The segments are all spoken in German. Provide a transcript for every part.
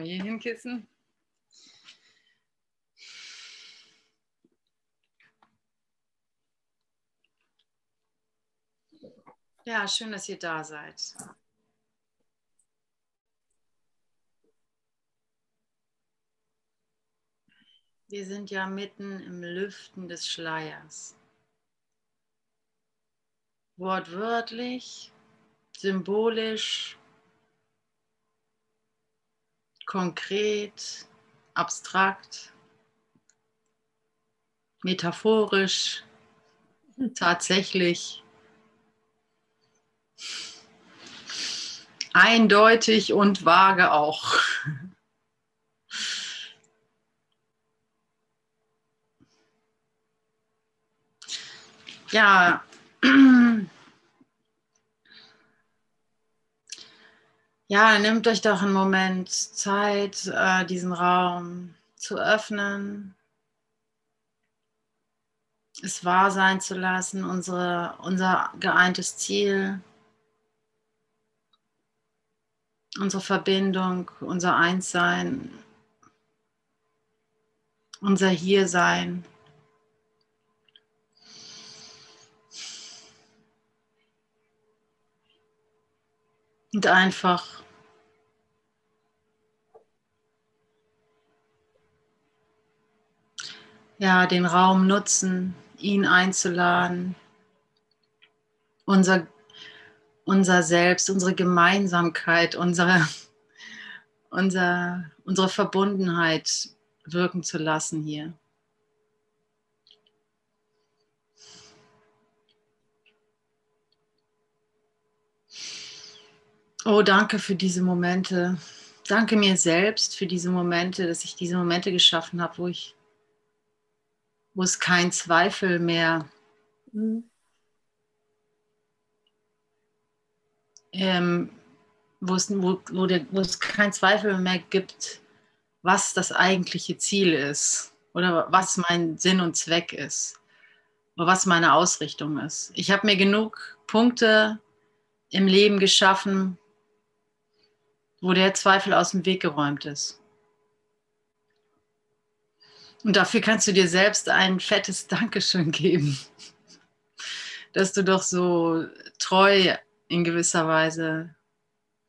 Mal hier hinkissen. Ja, schön, dass ihr da seid. Wir sind ja mitten im Lüften des Schleiers. Wortwörtlich, symbolisch, konkret, abstrakt, metaphorisch, tatsächlich, eindeutig und vage auch. Ja, ja, nehmt euch doch einen Moment Zeit, äh, diesen Raum zu öffnen, es wahr sein zu lassen, unsere, unser geeintes Ziel, unsere Verbindung, unser Einssein, unser Hiersein. Und einfach ja, den Raum nutzen, ihn einzuladen, unser, unser Selbst, unsere Gemeinsamkeit, unsere, unser, unsere Verbundenheit wirken zu lassen hier. Oh, danke für diese Momente. Danke mir selbst für diese Momente, dass ich diese Momente geschaffen habe, wo ich, wo es kein Zweifel mehr mhm. ähm, wo, es, wo, wo, der, wo es kein Zweifel mehr gibt, was das eigentliche Ziel ist oder was mein Sinn und Zweck ist oder was meine Ausrichtung ist. Ich habe mir genug Punkte im Leben geschaffen, wo der Zweifel aus dem Weg geräumt ist. Und dafür kannst du dir selbst ein fettes Dankeschön geben, dass du doch so treu in gewisser Weise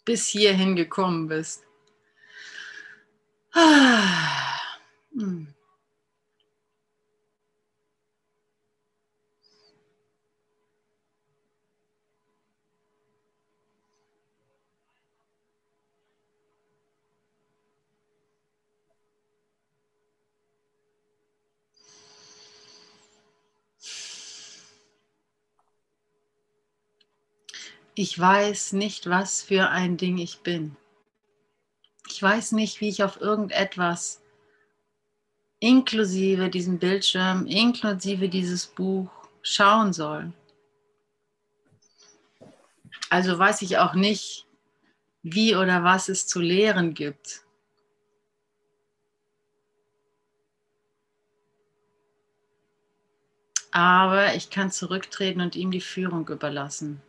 bis hierhin gekommen bist. Ah. Hm. Ich weiß nicht, was für ein Ding ich bin. Ich weiß nicht, wie ich auf irgendetwas, inklusive diesem Bildschirm, inklusive dieses Buch, schauen soll. Also weiß ich auch nicht, wie oder was es zu lehren gibt. Aber ich kann zurücktreten und ihm die Führung überlassen.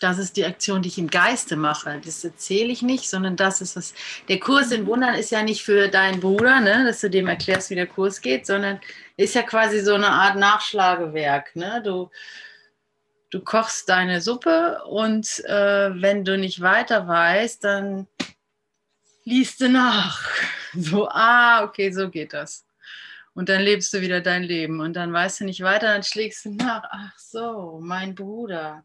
Das ist die Aktion, die ich im Geiste mache. Das erzähle ich nicht, sondern das ist was. Der Kurs in Wundern ist ja nicht für deinen Bruder, ne, dass du dem erklärst, wie der Kurs geht, sondern ist ja quasi so eine Art Nachschlagewerk. Ne? Du, du kochst deine Suppe und äh, wenn du nicht weiter weißt, dann liest du nach. So, ah, okay, so geht das. Und dann lebst du wieder dein Leben und dann weißt du nicht weiter, dann schlägst du nach, ach so, mein Bruder,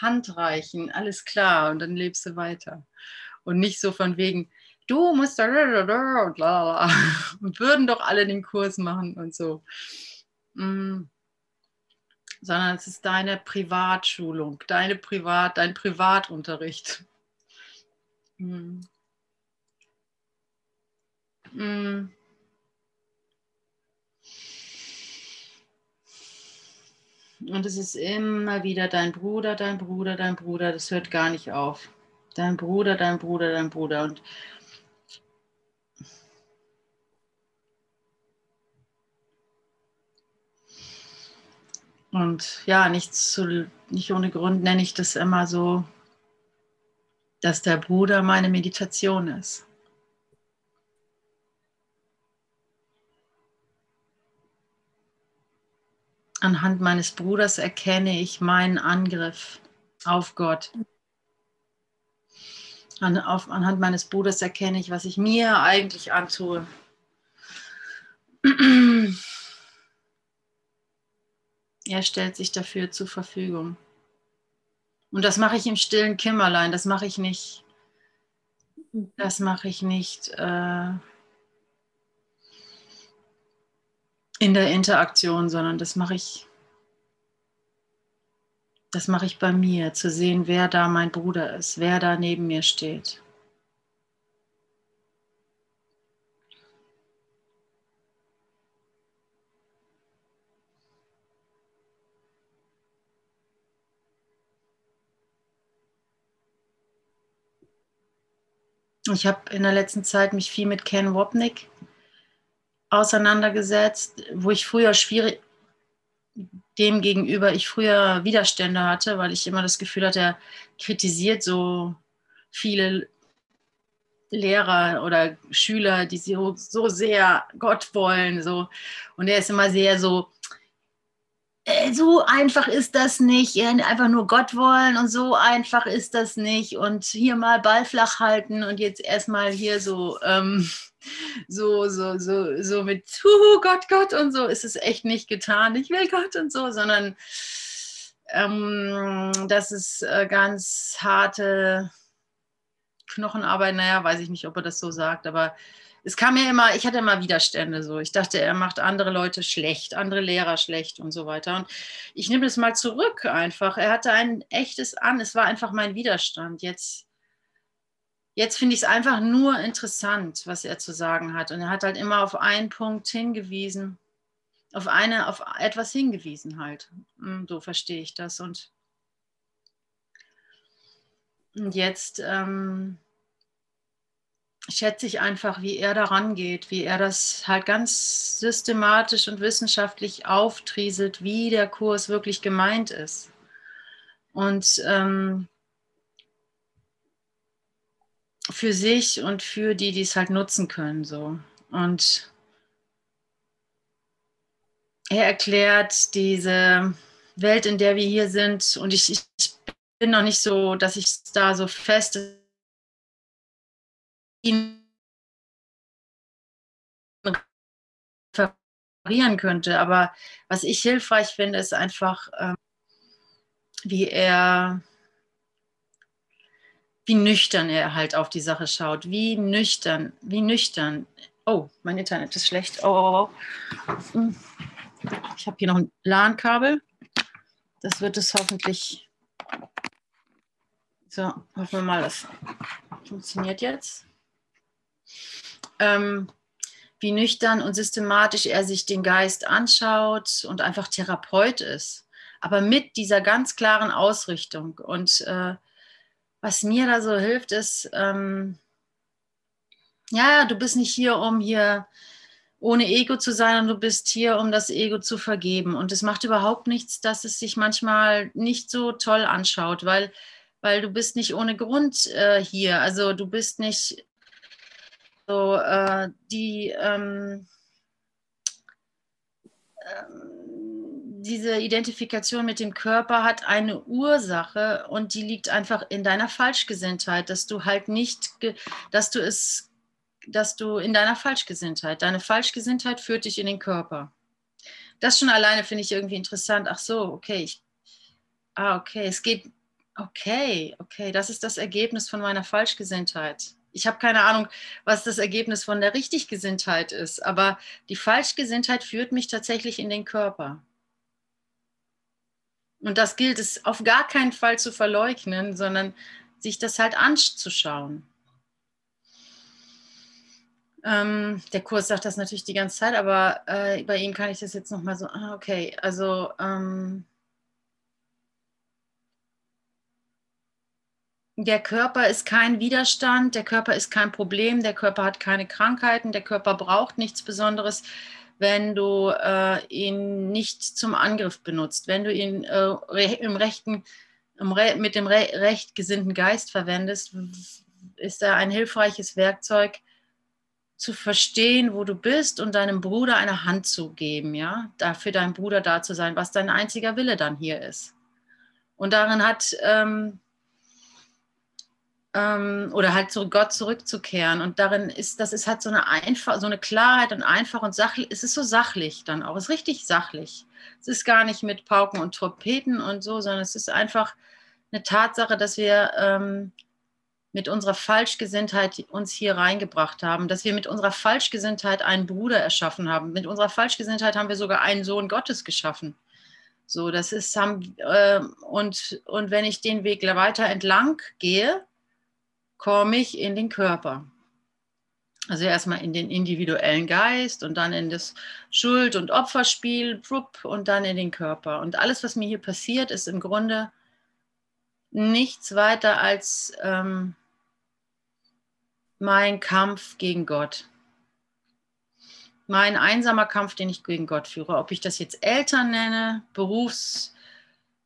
Handreichen, alles klar und dann lebst du weiter. Und nicht so von wegen, du musst da und würden doch alle den Kurs machen und so. Mm. Sondern es ist deine Privatschulung, deine Privat, dein Privatunterricht. Mm. Mm. Und es ist immer wieder dein Bruder, dein Bruder, dein Bruder. Das hört gar nicht auf. Dein Bruder, dein Bruder, dein Bruder. Und Und ja, nichts zu, nicht ohne Grund nenne ich das immer so dass der Bruder meine Meditation ist. Anhand meines Bruders erkenne ich meinen Angriff auf Gott. An, auf, anhand meines Bruders erkenne ich, was ich mir eigentlich antue. Er stellt sich dafür zur Verfügung. Und das mache ich im stillen Kimmerlein, das mache ich nicht. Das mache ich nicht äh, in der Interaktion, sondern das mache ich, das mache ich bei mir, zu sehen, wer da mein Bruder ist, wer da neben mir steht. Ich habe in der letzten Zeit mich viel mit Ken Wapnick auseinandergesetzt, wo ich früher schwierig, dem gegenüber ich früher Widerstände hatte, weil ich immer das Gefühl hatte, er kritisiert so viele Lehrer oder Schüler, die so, so sehr Gott wollen. So. Und er ist immer sehr so, äh, so einfach ist das nicht, einfach nur Gott wollen und so einfach ist das nicht und hier mal Ball flach halten und jetzt erstmal hier so, ähm, so, so, so, so mit Huhu, Gott, Gott und so ist es echt nicht getan, ich will Gott und so, sondern ähm, das ist äh, ganz harte Knochenarbeit, naja, weiß ich nicht, ob er das so sagt, aber es kam mir immer, ich hatte immer Widerstände so. Ich dachte, er macht andere Leute schlecht, andere Lehrer schlecht und so weiter. Und ich nehme das mal zurück einfach. Er hatte ein echtes An, es war einfach mein Widerstand. Jetzt, jetzt finde ich es einfach nur interessant, was er zu sagen hat. Und er hat halt immer auf einen Punkt hingewiesen, auf eine, auf etwas hingewiesen halt. Hm, so verstehe ich das. Und, und jetzt. Ähm, schätze ich einfach, wie er daran geht, wie er das halt ganz systematisch und wissenschaftlich auftrieselt, wie der Kurs wirklich gemeint ist. Und ähm, für sich und für die, die es halt nutzen können. So. Und er erklärt diese Welt, in der wir hier sind. Und ich, ich bin noch nicht so, dass ich da so fest ihn reparieren könnte. Aber was ich hilfreich finde, ist einfach, ähm, wie er, wie nüchtern er halt auf die Sache schaut. Wie nüchtern, wie nüchtern. Oh, mein Internet ist schlecht. Oh, oh, oh. Hm. Ich habe hier noch ein LAN-Kabel. Das wird es hoffentlich. So, hoffen wir mal, das funktioniert jetzt ähm, wie nüchtern und systematisch er sich den Geist anschaut und einfach Therapeut ist, aber mit dieser ganz klaren Ausrichtung. Und äh, was mir da so hilft, ist, ähm, ja, du bist nicht hier, um hier ohne Ego zu sein und du bist hier, um das Ego zu vergeben. Und es macht überhaupt nichts, dass es sich manchmal nicht so toll anschaut, weil, weil du bist nicht ohne Grund äh, hier. Also du bist nicht so, äh, die ähm, ähm, diese Identifikation mit dem Körper hat eine Ursache und die liegt einfach in deiner Falschgesinntheit, dass du halt nicht, dass du es, dass du in deiner Falschgesinntheit, deine Falschgesinntheit führt dich in den Körper. Das schon alleine finde ich irgendwie interessant. Ach so, okay, ich, ah, okay, es geht, okay, okay, das ist das Ergebnis von meiner Falschgesinntheit ich habe keine Ahnung, was das Ergebnis von der Richtiggesinntheit ist, aber die Falschgesinntheit führt mich tatsächlich in den Körper. Und das gilt es auf gar keinen Fall zu verleugnen, sondern sich das halt anzuschauen. Ähm, der Kurs sagt das natürlich die ganze Zeit, aber äh, bei ihm kann ich das jetzt nochmal so, ah, okay, also ähm, der Körper ist kein Widerstand, der Körper ist kein Problem, der Körper hat keine Krankheiten, der Körper braucht nichts Besonderes, wenn du äh, ihn nicht zum Angriff benutzt, wenn du ihn äh, im rechten mit dem recht gesinnten Geist verwendest, ist er ein hilfreiches Werkzeug, zu verstehen, wo du bist und deinem Bruder eine Hand zu geben, ja, für deinen Bruder da zu sein, was dein einziger Wille dann hier ist. Und darin hat, ähm, oder halt zu Gott zurückzukehren. Und darin ist, das ist halt so eine einfach, so eine Klarheit und einfach und sachlich, es ist so sachlich dann auch, es ist richtig sachlich. Es ist gar nicht mit Pauken und Trompeten und so, sondern es ist einfach eine Tatsache, dass wir ähm, mit unserer Falschgesinntheit uns hier reingebracht haben, dass wir mit unserer Falschgesinntheit einen Bruder erschaffen haben. Mit unserer Falschgesinntheit haben wir sogar einen Sohn Gottes geschaffen. So, das ist haben, äh, und, und wenn ich den Weg weiter entlang gehe, komme ich in den Körper. Also erstmal in den individuellen Geist und dann in das Schuld- und Opferspiel und dann in den Körper. Und alles, was mir hier passiert, ist im Grunde nichts weiter als ähm, mein Kampf gegen Gott. Mein einsamer Kampf, den ich gegen Gott führe. Ob ich das jetzt Eltern nenne,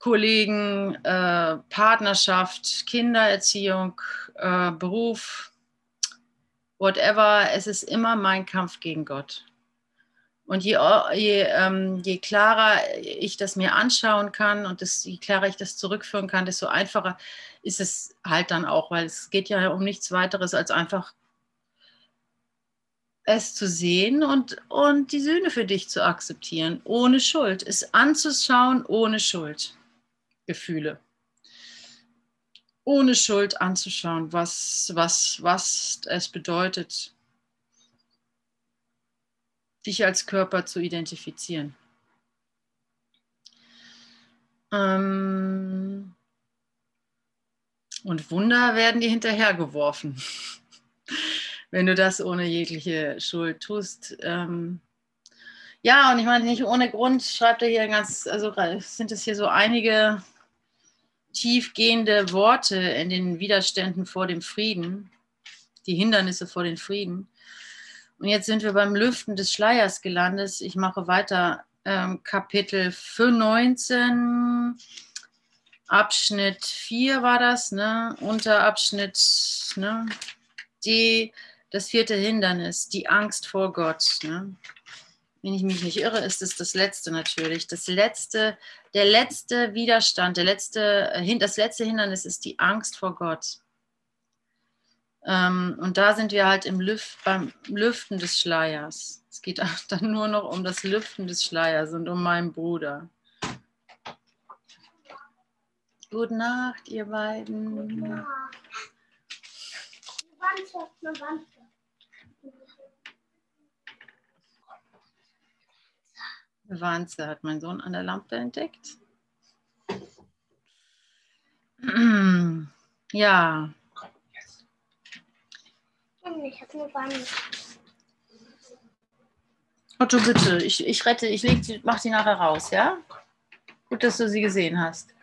Berufskollegen, äh, Partnerschaft, Kindererziehung, äh, Beruf, whatever, es ist immer mein Kampf gegen Gott. Und je, je, ähm, je, klarer ich das mir anschauen kann und das, je klarer ich das zurückführen kann, desto einfacher ist es halt dann auch, weil es geht ja um nichts weiteres als einfach es zu sehen und, und die Sühne für dich zu akzeptieren, ohne Schuld, es anzuschauen ohne Schuld, Gefühle. Ohne Schuld anzuschauen, was, was, was es bedeutet, dich als Körper zu identifizieren. Ähm, und Wunder werden dir hinterhergeworfen, wenn du das ohne jegliche Schuld tust. Ähm, ja, und ich meine, nicht ohne Grund schreibt er hier ganz, also sind es hier so einige tiefgehende Worte in den Widerständen vor dem Frieden, die Hindernisse vor dem Frieden. Und jetzt sind wir beim Lüften des Schleiers gelandet. Ich mache weiter ähm, Kapitel 19 Abschnitt 4 war das, ne? Unterabschnitt ne? D, das vierte Hindernis, die Angst vor Gott. Ne? Wenn ich mich nicht irre, ist es das letzte natürlich. Das letzte, der letzte Widerstand, der letzte, äh, das letzte Hindernis ist die Angst vor Gott. Ähm, und da sind wir halt im Lüft, beim Lüften des Schleiers. Es geht dann nur noch um das Lüften des Schleiers und um meinen Bruder. Gute Nacht, ihr beiden. Ja. Eine Wanze hat mein Sohn an der Lampe entdeckt. Ja. Ich habe eine Wanze. Otto, bitte, ich, ich rette, ich leg die, mach die nachher raus, ja? Gut, dass du sie gesehen hast.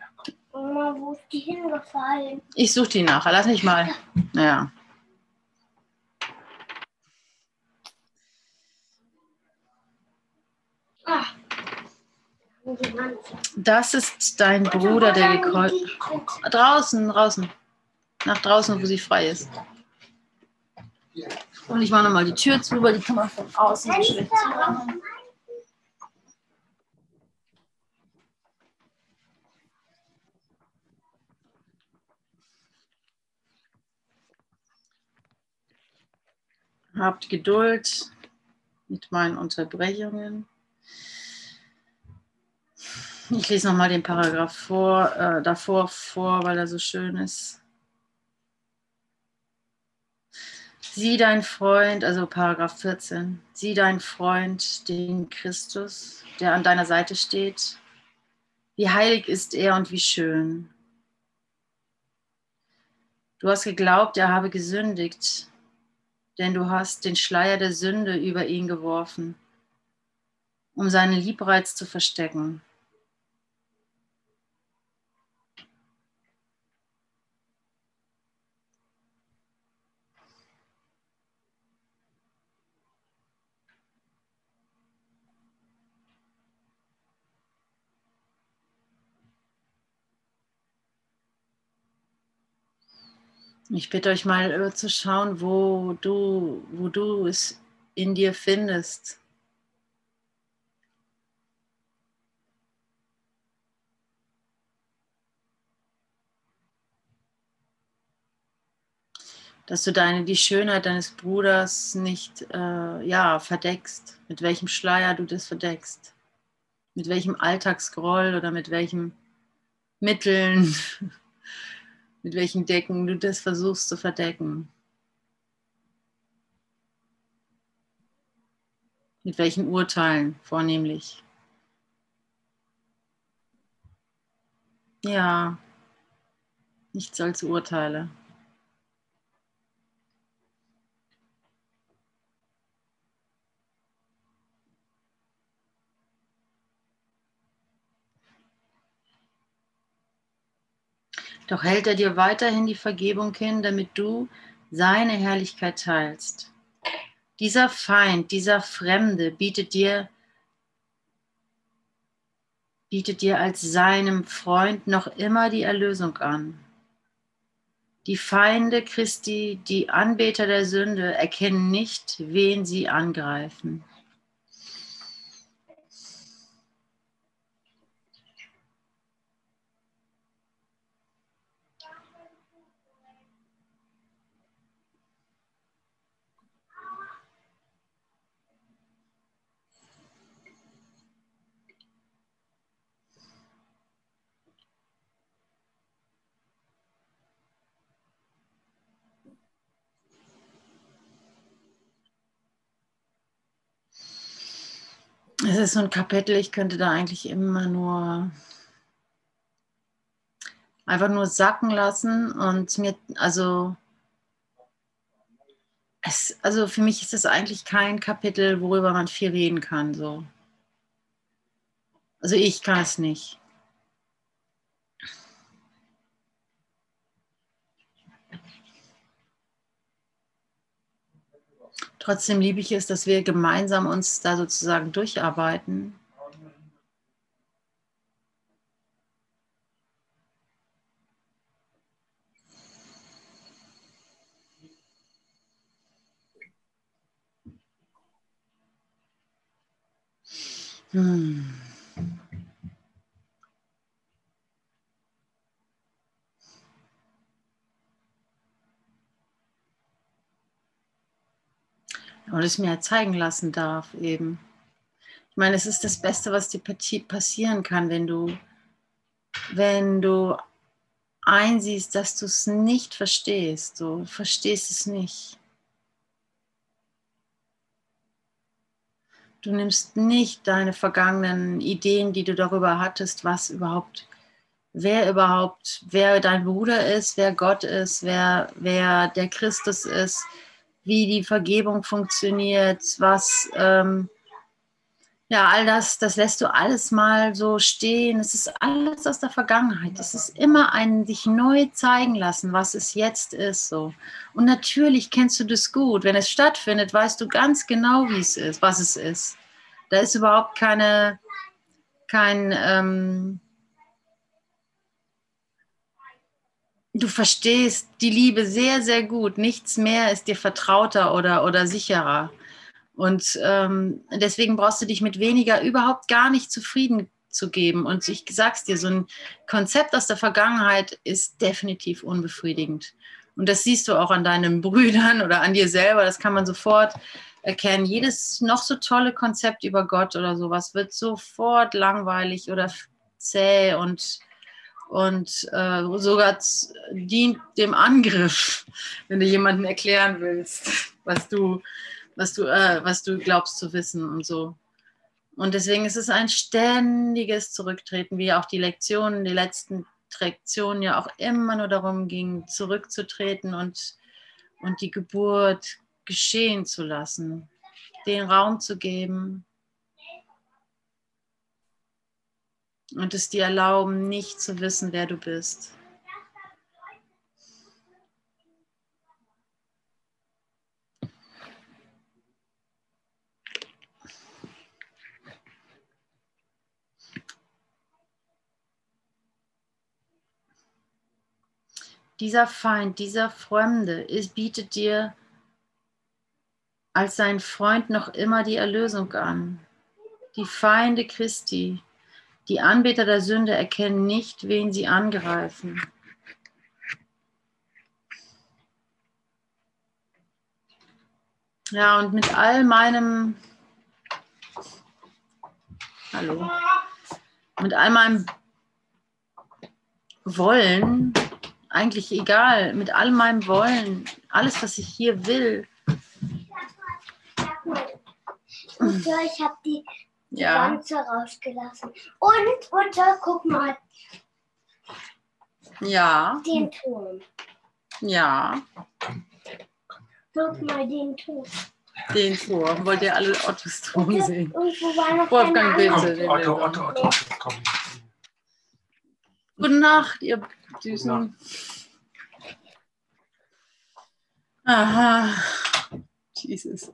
Mama, wo ist die hingefallen? Ich suche die nachher, lass mich mal. Ja. Das ist dein Bruder, der gekreuzt. Draußen, draußen. Nach draußen, wo sie frei ist. Und ich mache nochmal die Tür zu, weil die kann man von außen schlecht zumachen. Habt Geduld mit meinen Unterbrechungen. Ich lese nochmal den Paragraph vor, äh, davor vor, weil er so schön ist. Sieh dein Freund, also Paragraph 14, sieh dein Freund, den Christus, der an deiner Seite steht. Wie heilig ist er und wie schön. Du hast geglaubt, er habe gesündigt, denn du hast den Schleier der Sünde über ihn geworfen, um seinen Liebreiz zu verstecken. Ich bitte euch mal äh, zu schauen, wo du, wo du es in dir findest. dass du deine, die Schönheit deines Bruders nicht äh, ja, verdeckst, mit welchem Schleier du das verdeckst, mit welchem Alltagsgroll oder mit welchen Mitteln, mit welchen Decken du das versuchst zu verdecken. Mit welchen Urteilen vornehmlich. Ja, nichts als Urteile. Doch hält er dir weiterhin die Vergebung hin, damit du seine Herrlichkeit teilst. Dieser Feind, dieser Fremde bietet dir, bietet dir als seinem Freund noch immer die Erlösung an. Die Feinde Christi, die Anbeter der Sünde, erkennen nicht, wen sie angreifen. Es ist so ein Kapitel, ich könnte da eigentlich immer nur einfach nur sacken lassen und mir, also, es, also für mich ist es eigentlich kein Kapitel, worüber man viel reden kann. So. Also ich kann es nicht. Trotzdem liebe ich es, dass wir gemeinsam uns da sozusagen durcharbeiten. Hm. Und es mir zeigen lassen darf eben. Ich meine, es ist das Beste, was dir passieren kann, wenn du, wenn du einsiehst, dass du es nicht verstehst. Du verstehst es nicht. Du nimmst nicht deine vergangenen Ideen, die du darüber hattest, was überhaupt, wer überhaupt, wer dein Bruder ist, wer Gott ist, wer, wer der Christus ist, wie die Vergebung funktioniert, was, ähm, ja, all das, das lässt du alles mal so stehen. Es ist alles aus der Vergangenheit. Es ist immer ein sich neu zeigen lassen, was es jetzt ist. So. Und natürlich kennst du das gut. Wenn es stattfindet, weißt du ganz genau, wie es ist, was es ist. Da ist überhaupt keine, kein, ähm, du verstehst die Liebe sehr, sehr gut. Nichts mehr ist dir vertrauter oder, oder sicherer. Und ähm, deswegen brauchst du dich mit weniger überhaupt gar nicht zufrieden zu geben. Und ich sag's dir, so ein Konzept aus der Vergangenheit ist definitiv unbefriedigend. Und das siehst du auch an deinen Brüdern oder an dir selber. Das kann man sofort erkennen. Jedes noch so tolle Konzept über Gott oder sowas wird sofort langweilig oder zäh und und äh, sogar dient dem Angriff, wenn du jemandem erklären willst, was du, was du, äh, was du glaubst zu wissen und so. Und deswegen ist es ein ständiges Zurücktreten, wie auch die Lektionen, die letzten Lektionen ja auch immer nur darum ging, zurückzutreten und, und die Geburt geschehen zu lassen, den Raum zu geben, und es dir erlauben, nicht zu wissen, wer du bist. dieser Feind, dieser Fremde ist, bietet dir als sein Freund noch immer die Erlösung an. Die Feinde Christi, die Anbeter der Sünde erkennen nicht, wen sie angreifen. Ja, und mit all meinem, hallo, mit all meinem Wollen, eigentlich egal, mit all meinem Wollen, alles, was ich hier will, ich habe die ja, Pflanze rausgelassen. Und, Mutter, guck mal, ja, den Turm. ja, Guck mal den Turm. den Turm. Wollt ihr alle Ottos Turm Und sehen? Irgendwo war noch Wolfgang, bitte. Otto, Otto, Otto, Otto, komm. Gute Nacht, ihr Süßen. Aha. Jesus.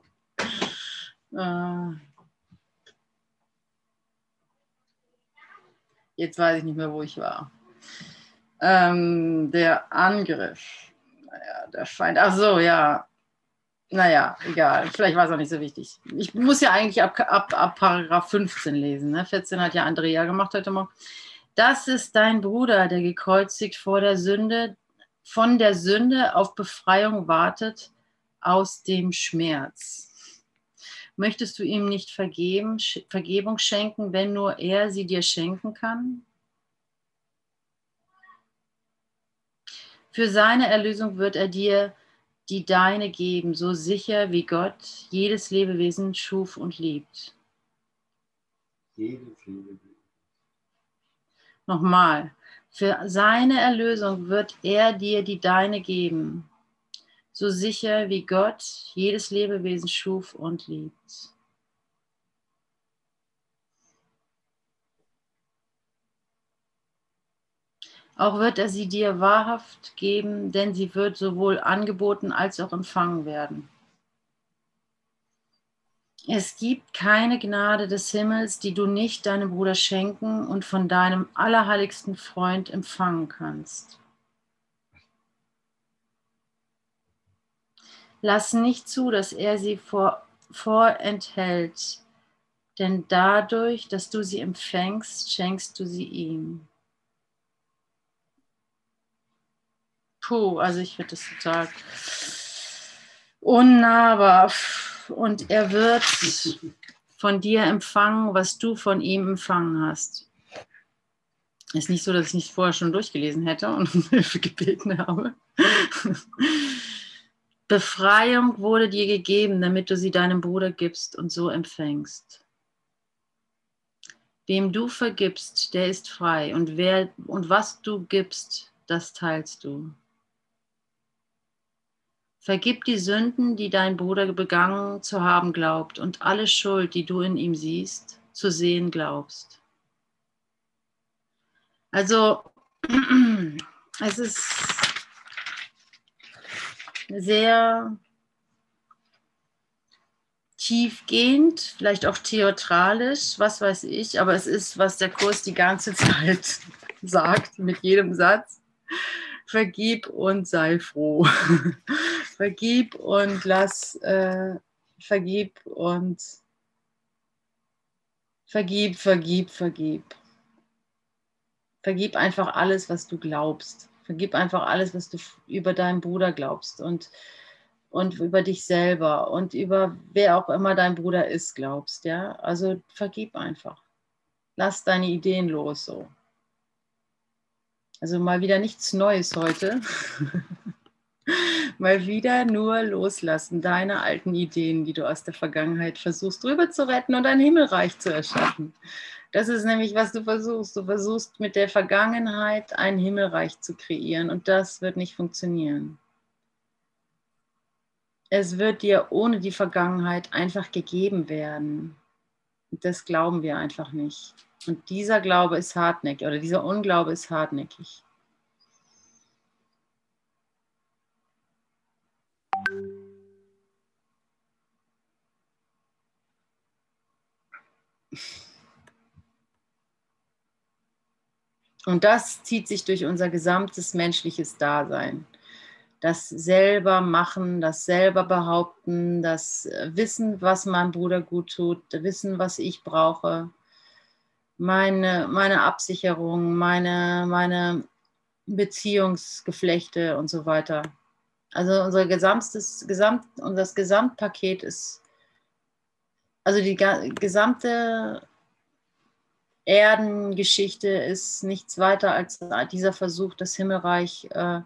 Äh. Jetzt weiß ich nicht mehr, wo ich war. Ähm, der Angriff. Naja, der Feind. Ach so, ja. Naja, egal. Vielleicht war es auch nicht so wichtig. Ich muss ja eigentlich ab, ab, ab Paragraph 15 lesen. Ne? 14 hat ja Andrea gemacht heute Morgen. Das ist dein Bruder, der gekreuzigt vor der Sünde, von der Sünde auf Befreiung wartet aus dem Schmerz. Möchtest du ihm nicht vergeben, Vergebung schenken, wenn nur er sie dir schenken kann? Für seine Erlösung wird er dir die deine geben, so sicher wie Gott jedes Lebewesen schuf und liebt. Jedes Leben. Nochmal, für seine Erlösung wird er dir die deine geben, so sicher wie Gott jedes Lebewesen schuf und liebt. Auch wird er sie dir wahrhaft geben, denn sie wird sowohl angeboten als auch empfangen werden. Es gibt keine Gnade des Himmels, die du nicht deinem Bruder schenken und von deinem allerheiligsten Freund empfangen kannst. Lass nicht zu, dass er sie vor, vorenthält, denn dadurch, dass du sie empfängst, schenkst du sie ihm. Puh, also ich finde das total unnahbar. Und er wird von dir empfangen, was du von ihm empfangen hast. Ist nicht so, dass ich nicht vorher schon durchgelesen hätte und um Hilfe gebeten habe. Befreiung wurde dir gegeben, damit du sie deinem Bruder gibst und so empfängst. Wem du vergibst, der ist frei. Und, wer, und was du gibst, das teilst du. Vergib die Sünden, die dein Bruder begangen zu haben glaubt, und alle Schuld, die du in ihm siehst, zu sehen glaubst. Also, es ist sehr tiefgehend, vielleicht auch theatralisch, was weiß ich, aber es ist, was der Kurs die ganze Zeit sagt, mit jedem Satz. Vergib und sei froh. vergib und lass, äh, vergib und vergib, vergib, vergib. Vergib einfach alles, was du glaubst. Vergib einfach alles, was du über deinen Bruder glaubst und, und über dich selber und über wer auch immer dein Bruder ist, glaubst. Ja? Also vergib einfach. Lass deine Ideen los so. Also mal wieder nichts Neues heute. mal wieder nur loslassen, deine alten Ideen, die du aus der Vergangenheit versuchst, drüber zu retten und ein Himmelreich zu erschaffen. Das ist nämlich, was du versuchst. Du versuchst mit der Vergangenheit ein Himmelreich zu kreieren und das wird nicht funktionieren. Es wird dir ohne die Vergangenheit einfach gegeben werden. Das glauben wir einfach nicht. Und dieser Glaube ist hartnäckig oder dieser Unglaube ist hartnäckig. Und das zieht sich durch unser gesamtes menschliches Dasein. Das selber machen, das selber behaupten, das Wissen, was meinem Bruder gut tut, Wissen, was ich brauche, meine, meine Absicherung, meine, meine Beziehungsgeflechte und so weiter. Also unser gesamtes, Gesamt, unser Gesamtpaket ist, also die gesamte Erdengeschichte ist nichts weiter als dieser Versuch, das Himmelreich äh,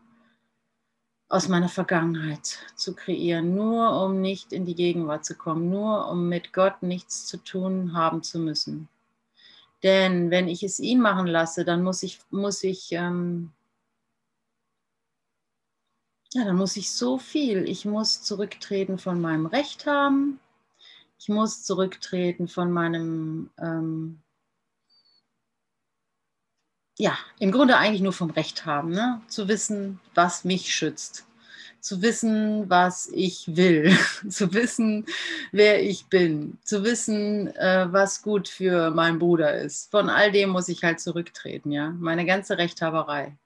aus meiner Vergangenheit zu kreieren, nur um nicht in die Gegenwart zu kommen, nur um mit Gott nichts zu tun haben zu müssen. Denn wenn ich es ihn machen lasse, dann muss ich, muss ich, ähm, ja, dann muss ich so viel. Ich muss zurücktreten von meinem Recht haben. Ich muss zurücktreten von meinem ähm, ja, im Grunde eigentlich nur vom Recht haben, ne? zu wissen, was mich schützt, zu wissen, was ich will, zu wissen, wer ich bin, zu wissen, äh, was gut für meinen Bruder ist. Von all dem muss ich halt zurücktreten, ja. Meine ganze Rechthaberei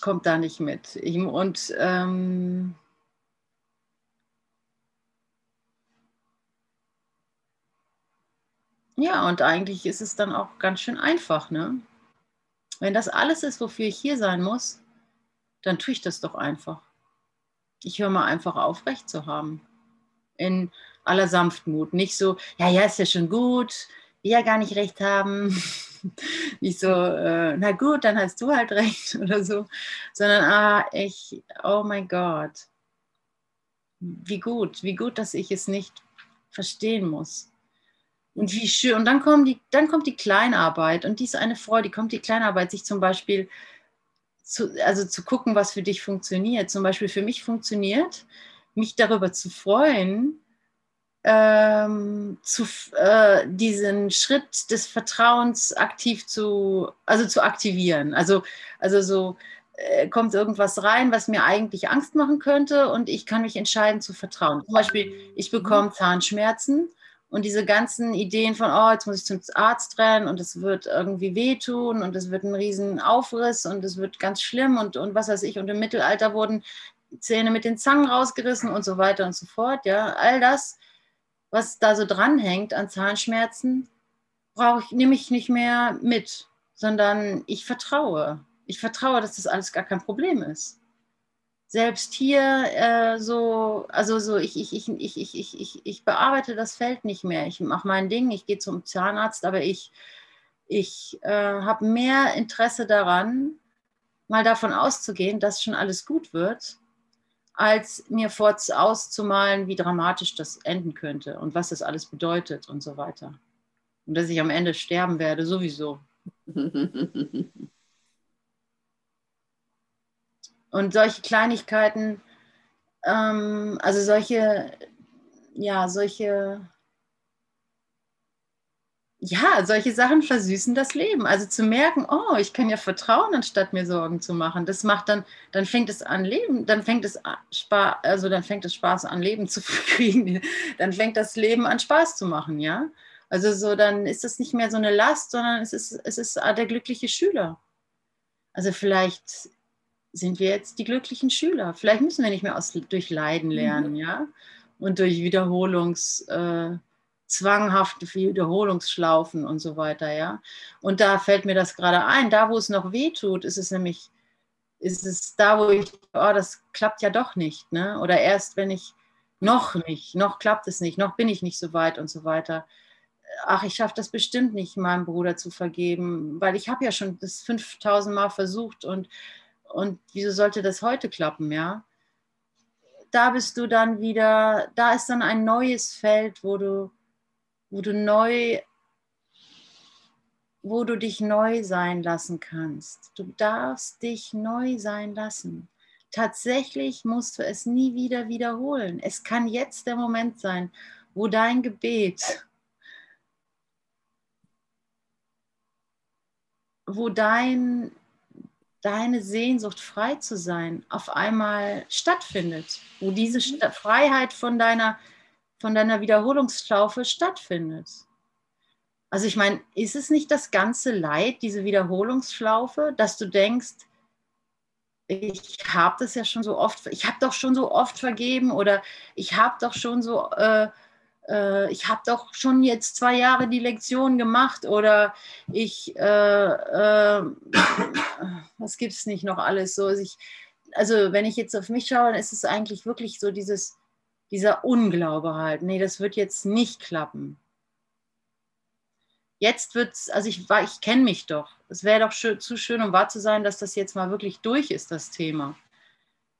kommt da nicht mit. Ich, und ähm, Ja, und eigentlich ist es dann auch ganz schön einfach, ne? Wenn das alles ist, wofür ich hier sein muss, dann tue ich das doch einfach. Ich höre mal einfach auf, Recht zu haben. In aller Sanftmut. Nicht so, ja, ja, ist ja schon gut, will ja gar nicht recht haben. nicht so, äh, na gut, dann hast du halt recht oder so. Sondern, ah, ich, oh mein Gott. Wie gut, wie gut, dass ich es nicht verstehen muss. Und wie schön. Und dann, kommen die, dann kommt die Kleinarbeit. Und die ist eine Freude. Die kommt die Kleinarbeit, sich zum Beispiel zu, also zu gucken, was für dich funktioniert. Zum Beispiel für mich funktioniert, mich darüber zu freuen, ähm, zu, äh, diesen Schritt des Vertrauens aktiv zu, also zu aktivieren. Also, also so äh, kommt irgendwas rein, was mir eigentlich Angst machen könnte und ich kann mich entscheiden zu vertrauen. Zum Beispiel, ich bekomme Zahnschmerzen und diese ganzen Ideen von, oh, jetzt muss ich zum Arzt rennen und es wird irgendwie wehtun und es wird ein riesen Aufriss und es wird ganz schlimm und, und was weiß ich. Und im Mittelalter wurden Zähne mit den Zangen rausgerissen und so weiter und so fort. Ja, all das, was da so dranhängt an Zahnschmerzen, brauche ich, nehme ich nicht mehr mit, sondern ich vertraue. Ich vertraue, dass das alles gar kein Problem ist selbst hier äh, so, also so, ich, ich, ich, ich, ich, ich, ich, ich bearbeite das Feld nicht mehr. Ich mache mein Ding, ich gehe zum Zahnarzt, aber ich, ich äh, habe mehr Interesse daran, mal davon auszugehen, dass schon alles gut wird, als mir vorz auszumalen, wie dramatisch das enden könnte und was das alles bedeutet und so weiter. Und dass ich am Ende sterben werde, sowieso. Und solche Kleinigkeiten, ähm, also solche, ja, solche, ja, solche Sachen versüßen das Leben. Also zu merken, oh, ich kann ja vertrauen, anstatt mir Sorgen zu machen. Das macht dann, dann fängt es an Leben, dann fängt es Spaß, also dann fängt es Spaß an Leben zu kriegen. Dann fängt das Leben an Spaß zu machen, ja. Also so, dann ist das nicht mehr so eine Last, sondern es ist, es ist der glückliche Schüler. Also vielleicht sind wir jetzt die glücklichen Schüler. Vielleicht müssen wir nicht mehr aus, durch Leiden lernen, mhm. ja, und durch Wiederholungs, äh, zwanghafte Wiederholungsschlaufen und so weiter, ja. Und da fällt mir das gerade ein, da wo es noch weh tut, ist es nämlich, ist es da, wo ich, oh, das klappt ja doch nicht, ne? Oder erst, wenn ich noch nicht, noch klappt es nicht, noch bin ich nicht so weit und so weiter. Ach, ich schaffe das bestimmt nicht, meinem Bruder zu vergeben, weil ich habe ja schon das 5000 Mal versucht und und wieso sollte das heute klappen, ja? Da bist du dann wieder, da ist dann ein neues Feld, wo du, wo du neu, wo du dich neu sein lassen kannst. Du darfst dich neu sein lassen. Tatsächlich musst du es nie wieder wiederholen. Es kann jetzt der Moment sein, wo dein Gebet, wo dein deine Sehnsucht, frei zu sein, auf einmal stattfindet, wo diese mhm. Freiheit von deiner, von deiner Wiederholungsschlaufe stattfindet. Also ich meine, ist es nicht das ganze Leid, diese Wiederholungsschlaufe, dass du denkst, ich habe das ja schon so oft, ich habe doch schon so oft vergeben oder ich habe doch schon so, äh, äh, ich habe doch schon jetzt zwei Jahre die Lektion gemacht oder ich, äh, äh was gibt es nicht noch alles so. Also, ich, also wenn ich jetzt auf mich schaue, dann ist es eigentlich wirklich so dieses, dieser Unglaube halt. Nee, das wird jetzt nicht klappen jetzt wird es, also ich, ich kenne mich doch. Es wäre doch schön, zu schön, um wahr zu sein, dass das jetzt mal wirklich durch ist, das Thema.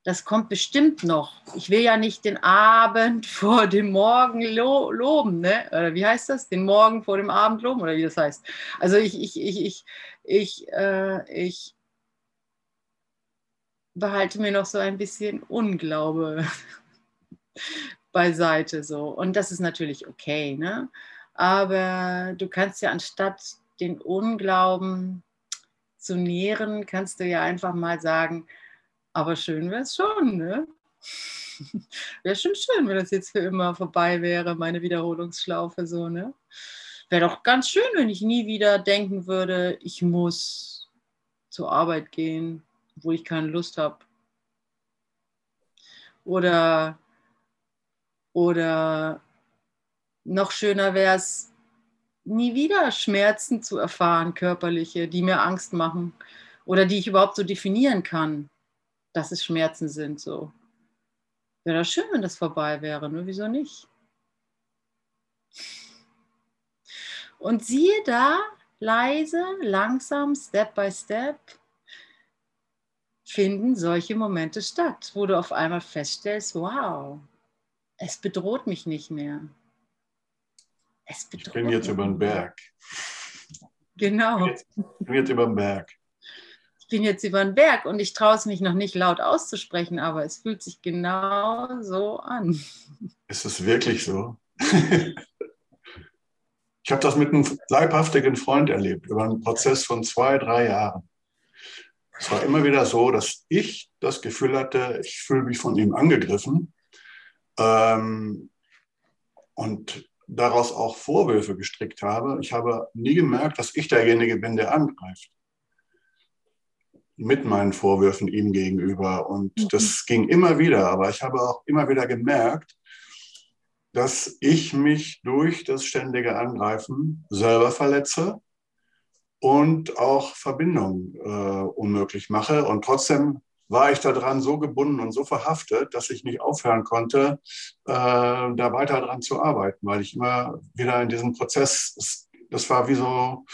Das kommt bestimmt noch. Ich will ja nicht den Abend vor dem Morgen lo loben, ne? Oder wie heißt das? Den Morgen vor dem Abend loben, oder wie das heißt. Also ich, ich, ich, ich, ich, äh, ich behalte mir noch so ein bisschen Unglaube beiseite so. Und das ist natürlich okay, ne? Aber du kannst ja anstatt den Unglauben zu nähren, kannst du ja einfach mal sagen, aber schön wäre es schon, ne? wäre schon schön, wenn das jetzt für immer vorbei wäre, meine Wiederholungsschlaufe so, ne? Wäre doch ganz schön, wenn ich nie wieder denken würde, ich muss zur Arbeit gehen, wo ich keine Lust habe. Oder, oder noch schöner wäre es, nie wieder Schmerzen zu erfahren, körperliche, die mir Angst machen oder die ich überhaupt so definieren kann, dass es Schmerzen sind. So. Wäre das schön, wenn das vorbei wäre, ne? wieso nicht? Und siehe da, leise, langsam, Step by Step, finden solche Momente statt, wo du auf einmal feststellst, wow, es bedroht mich nicht mehr. Es ich bin jetzt über den Berg. Genau. Ich bin jetzt über den Berg. Ich bin jetzt über den Berg und ich traue es mich noch nicht laut auszusprechen, aber es fühlt sich genau so an. Ist es wirklich so? ich habe das mit einem leibhaftigen Freund erlebt, über einen Prozess von zwei, drei Jahren. Es war immer wieder so, dass ich das Gefühl hatte, ich fühle mich von ihm angegriffen. Ähm, und daraus auch Vorwürfe gestrickt habe. Ich habe nie gemerkt, dass ich derjenige bin, der angreift. Mit meinen Vorwürfen ihm gegenüber. Und mhm. das ging immer wieder. Aber ich habe auch immer wieder gemerkt, dass ich mich durch das ständige Angreifen selber verletze und auch Verbindungen äh, unmöglich mache. Und trotzdem war ich daran so gebunden und so verhaftet, dass ich nicht aufhören konnte, äh, da weiter dran zu arbeiten, weil ich immer wieder in diesem Prozess, das war wie so,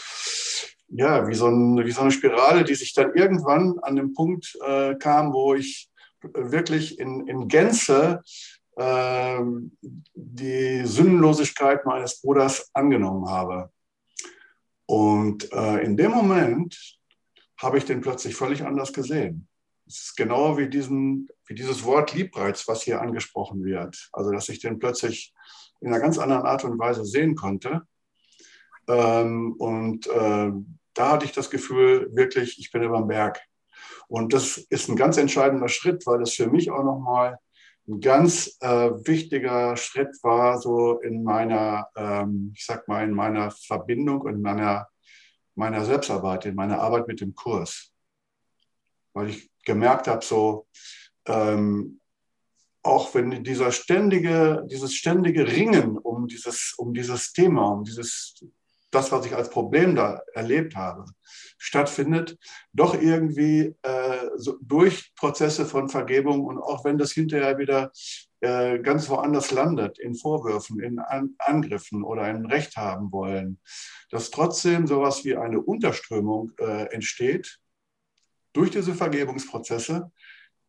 ja, wie so, ein, wie so eine Spirale, die sich dann irgendwann an den Punkt äh, kam, wo ich wirklich in, in Gänze äh, die Sündenlosigkeit meines Bruders angenommen habe. Und äh, in dem Moment habe ich den plötzlich völlig anders gesehen. Es ist genau wie, diesen, wie dieses Wort Liebreiz, was hier angesprochen wird. Also, dass ich den plötzlich in einer ganz anderen Art und Weise sehen konnte. Ähm, und äh, da hatte ich das Gefühl, wirklich, ich bin über dem Berg. Und das ist ein ganz entscheidender Schritt, weil das für mich auch nochmal ein ganz äh, wichtiger Schritt war, so in meiner, ähm, ich sag mal, in meiner Verbindung und meiner, meiner Selbstarbeit, in meiner Arbeit mit dem Kurs. Weil ich gemerkt habe, so ähm, auch wenn dieser ständige, dieses ständige Ringen um dieses, um dieses Thema, um dieses, das, was ich als Problem da erlebt habe, stattfindet, doch irgendwie äh, so durch Prozesse von Vergebung und auch wenn das hinterher wieder äh, ganz woanders landet, in Vorwürfen, in An Angriffen oder in Recht haben wollen, dass trotzdem sowas wie eine Unterströmung äh, entsteht, durch diese Vergebungsprozesse,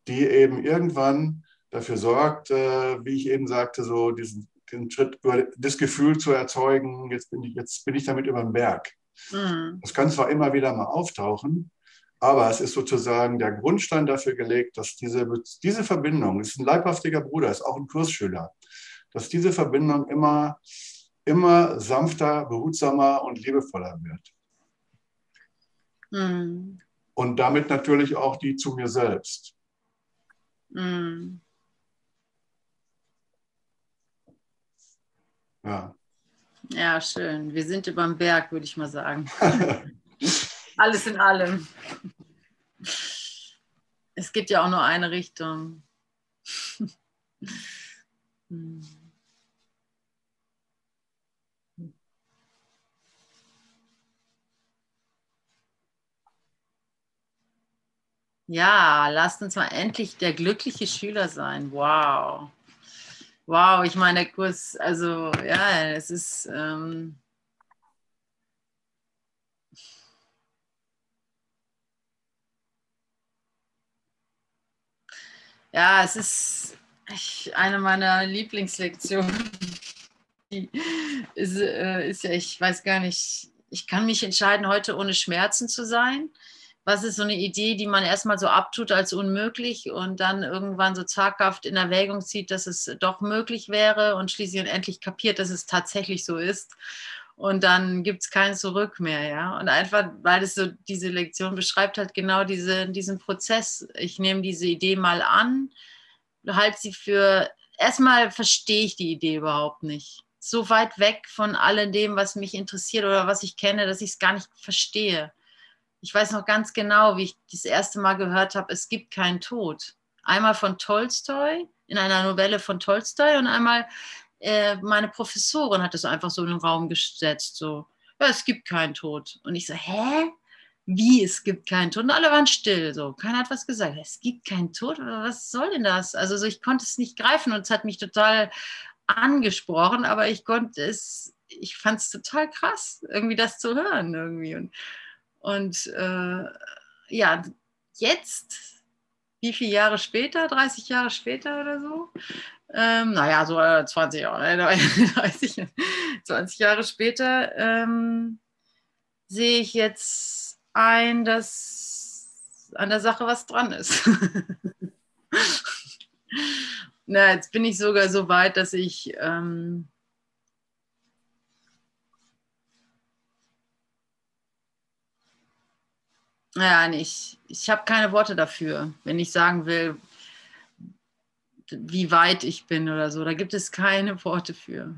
die eben irgendwann dafür sorgt, äh, wie ich eben sagte, so diesen, den Schritt, das Gefühl zu erzeugen, jetzt bin ich, jetzt bin ich damit über den Berg. Mhm. Das kann zwar immer wieder mal auftauchen, aber es ist sozusagen der Grundstein dafür gelegt, dass diese, diese Verbindung, ist ein leibhaftiger Bruder, ist auch ein Kursschüler, dass diese Verbindung immer, immer sanfter, behutsamer und liebevoller wird. Mhm und damit natürlich auch die zu mir selbst. Mm. Ja. Ja, schön. Wir sind über dem Berg, würde ich mal sagen. Alles in allem. Es gibt ja auch nur eine Richtung. Hm. Ja, lasst uns mal endlich der glückliche Schüler sein. Wow. Wow, ich meine, der Kurs, also ja, es ist. Ähm ja, es ist eine meiner Lieblingslektionen. Ist, äh, ist ja, ich weiß gar nicht, ich kann mich entscheiden, heute ohne Schmerzen zu sein was ist so eine Idee, die man erstmal so abtut als unmöglich und dann irgendwann so zaghaft in Erwägung zieht, dass es doch möglich wäre und schließlich und endlich kapiert, dass es tatsächlich so ist. Und dann gibt es kein Zurück mehr, ja. Und einfach, weil es so diese Lektion beschreibt, halt genau diese, diesen Prozess. Ich nehme diese Idee mal an, halte sie für, erstmal verstehe ich die Idee überhaupt nicht. So weit weg von all dem, was mich interessiert oder was ich kenne, dass ich es gar nicht verstehe ich weiß noch ganz genau, wie ich das erste Mal gehört habe, es gibt keinen Tod. Einmal von Tolstoi, in einer Novelle von Tolstoi und einmal äh, meine Professorin hat es einfach so in den Raum gesetzt, so, ja, es gibt keinen Tod. Und ich so, hä? Wie, es gibt keinen Tod? Und alle waren still, so, keiner hat was gesagt. Es gibt keinen Tod? Was soll denn das? Also so, ich konnte es nicht greifen und es hat mich total angesprochen, aber ich konnte es, ich fand es total krass, irgendwie das zu hören irgendwie. Und und äh, ja, jetzt, wie viele Jahre später, 30 Jahre später oder so, ähm, naja, so 20 Jahre, 30, 20 Jahre später, ähm, sehe ich jetzt ein, dass an der Sache was dran ist. Na, jetzt bin ich sogar so weit, dass ich ähm, Ja, ich, ich habe keine Worte dafür, wenn ich sagen will, wie weit ich bin oder so. Da gibt es keine Worte für.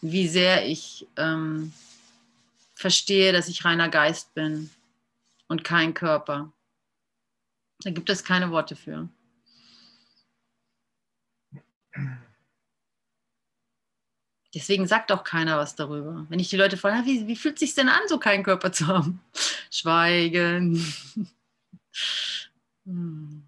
Wie sehr ich ähm, verstehe, dass ich reiner Geist bin und kein Körper. Da gibt es keine Worte für. Deswegen sagt auch keiner was darüber. Wenn ich die Leute frage, wie, wie fühlt es sich denn an, so keinen Körper zu haben? Schweigen. hm.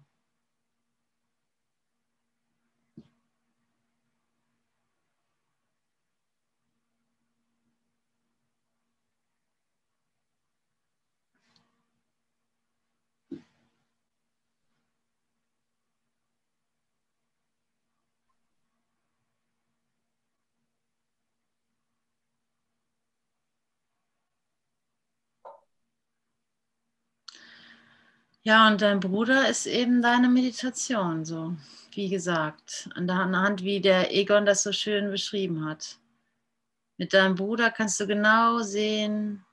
Ja, und dein Bruder ist eben deine Meditation, so wie gesagt, an der Hand, wie der Egon das so schön beschrieben hat. Mit deinem Bruder kannst du genau sehen,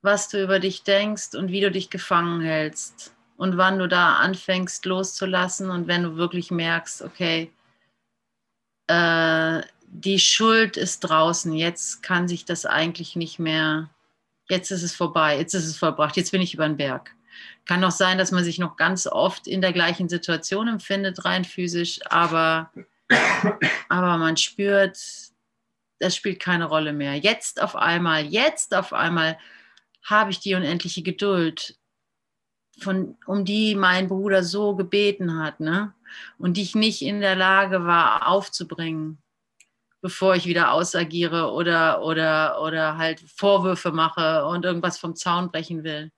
was du über dich denkst und wie du dich gefangen hältst und wann du da anfängst loszulassen und wenn du wirklich merkst, okay, äh, die Schuld ist draußen, jetzt kann sich das eigentlich nicht mehr jetzt ist es vorbei, jetzt ist es vollbracht, jetzt bin ich über den Berg. Kann auch sein, dass man sich noch ganz oft in der gleichen Situation empfindet, rein physisch, aber, aber man spürt, das spielt keine Rolle mehr. Jetzt auf einmal, jetzt auf einmal habe ich die unendliche Geduld, von, um die mein Bruder so gebeten hat, ne? Und die ich nicht in der Lage war aufzubringen bevor ich wieder ausagiere oder, oder, oder halt Vorwürfe mache und irgendwas vom Zaun brechen will.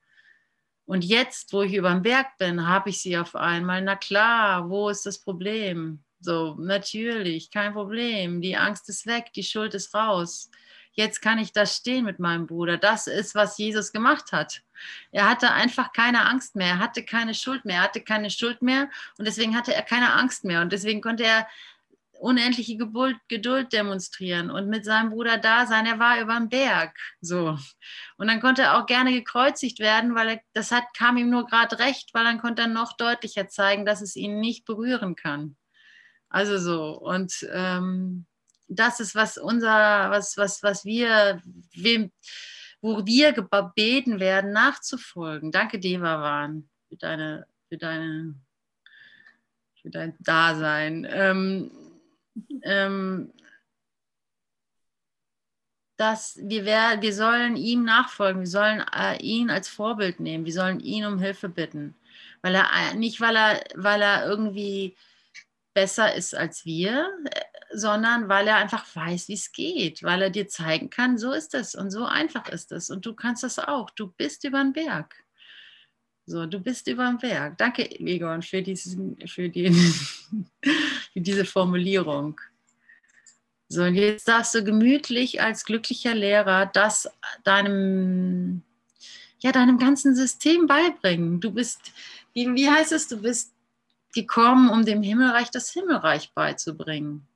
Und jetzt, wo ich über den Berg bin, habe ich sie auf einmal. Na klar, wo ist das Problem? So, natürlich, kein Problem. Die Angst ist weg, die Schuld ist raus. Jetzt kann ich da stehen mit meinem Bruder. Das ist, was Jesus gemacht hat. Er hatte einfach keine Angst mehr. Er hatte keine Schuld mehr. Er hatte keine Schuld mehr. Und deswegen hatte er keine Angst mehr. Und deswegen konnte er unendliche Geduld demonstrieren und mit seinem Bruder da sein. Er war über dem Berg. So. Und dann konnte er auch gerne gekreuzigt werden, weil er, das hat, kam ihm nur gerade recht, weil dann konnte er noch deutlicher zeigen, dass es ihn nicht berühren kann. Also so. Und ähm, das ist, was unser, was, was, was wir, wem, wo wir gebeten werden, nachzufolgen. Danke, Devavan, für deine, für deine, für dein Dasein. Ähm, ähm, dass wir, wir sollen ihm nachfolgen, wir sollen äh, ihn als Vorbild nehmen, wir sollen ihn um Hilfe bitten. Weil er äh, nicht, weil er, weil er irgendwie besser ist als wir, äh, sondern weil er einfach weiß, wie es geht, weil er dir zeigen kann, so ist es und so einfach ist es und du kannst das auch. Du bist über den Berg. So, du bist über den Berg. Danke, Egon, für, diesen, für, die, für diese Formulierung. So, und jetzt darfst du gemütlich als glücklicher Lehrer das deinem, ja, deinem ganzen System beibringen. Du bist, wie, wie heißt es, du bist gekommen, um dem Himmelreich das Himmelreich beizubringen.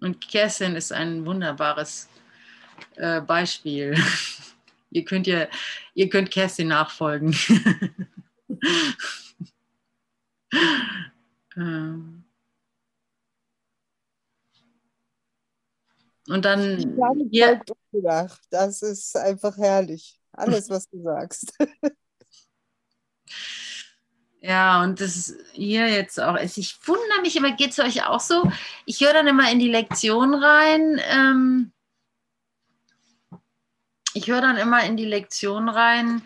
Und Kerstin ist ein wunderbares äh, Beispiel. ihr könnt ja, ihr könnt Kerstin nachfolgen. Ähm. Und dann. Ja. Das ist einfach herrlich. Alles, was du sagst. Ja, und das ist hier jetzt auch. Ich wundere mich immer, geht es euch auch so? Ich höre dann immer in die Lektion rein. Ähm, ich höre dann immer in die Lektion rein,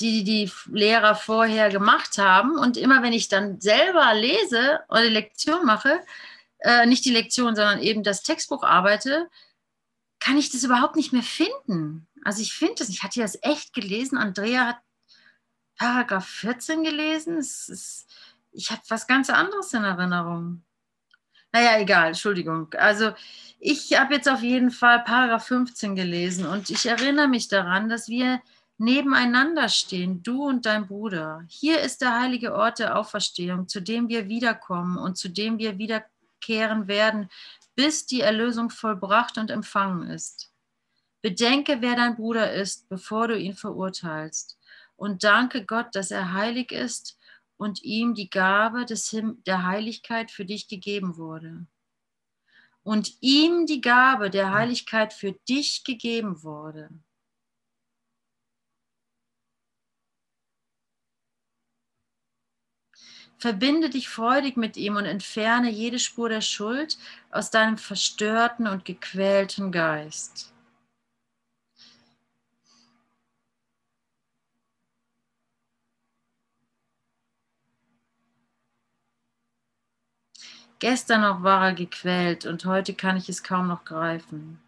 die die Lehrer vorher gemacht haben. Und immer wenn ich dann selber lese oder die Lektion mache, äh, nicht die Lektion, sondern eben das Textbuch arbeite, kann ich das überhaupt nicht mehr finden. Also ich finde das, ich hatte das echt gelesen. Andrea hat Paragraph 14 gelesen. Ist, ich habe was ganz anderes in Erinnerung. Naja, egal, Entschuldigung. Also ich habe jetzt auf jeden Fall Paragraph 15 gelesen und ich erinnere mich daran, dass wir nebeneinander stehen, du und dein Bruder. Hier ist der heilige Ort der Auferstehung, zu dem wir wiederkommen und zu dem wir wiederkehren werden, bis die Erlösung vollbracht und empfangen ist. Bedenke, wer dein Bruder ist, bevor du ihn verurteilst. Und danke Gott, dass er heilig ist und ihm die Gabe des Him der Heiligkeit für dich gegeben wurde. Und ihm die Gabe der Heiligkeit für dich gegeben wurde. Verbinde dich freudig mit ihm und entferne jede Spur der Schuld aus deinem verstörten und gequälten Geist. Gestern noch war er gequält und heute kann ich es kaum noch greifen.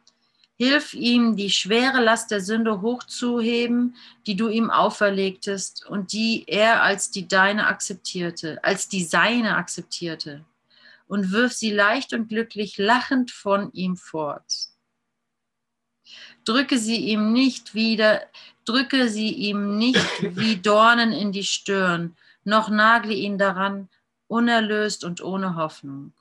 Hilf ihm, die schwere Last der Sünde hochzuheben, die du ihm auferlegtest und die er als die deine akzeptierte, als die seine akzeptierte. Und wirf sie leicht und glücklich lachend von ihm fort. Drücke sie ihm nicht wieder, drücke sie ihm nicht wie Dornen in die Stirn, noch nagle ihn daran, unerlöst und ohne Hoffnung.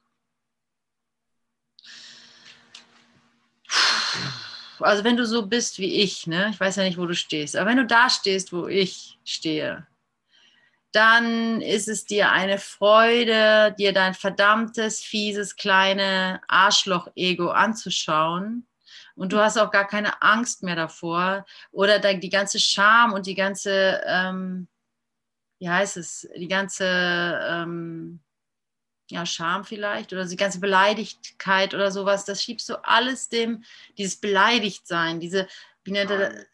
Also wenn du so bist wie ich, ne? ich weiß ja nicht, wo du stehst, aber wenn du da stehst, wo ich stehe, dann ist es dir eine Freude, dir dein verdammtes, fieses, kleine Arschloch-Ego anzuschauen. Und du hast auch gar keine Angst mehr davor. Oder die ganze Scham und die ganze, ähm, wie heißt es, die ganze ähm, ja, Scham vielleicht oder die ganze Beleidigkeit oder sowas, das schiebst du alles dem, dieses Beleidigtsein, diese, wie nennt er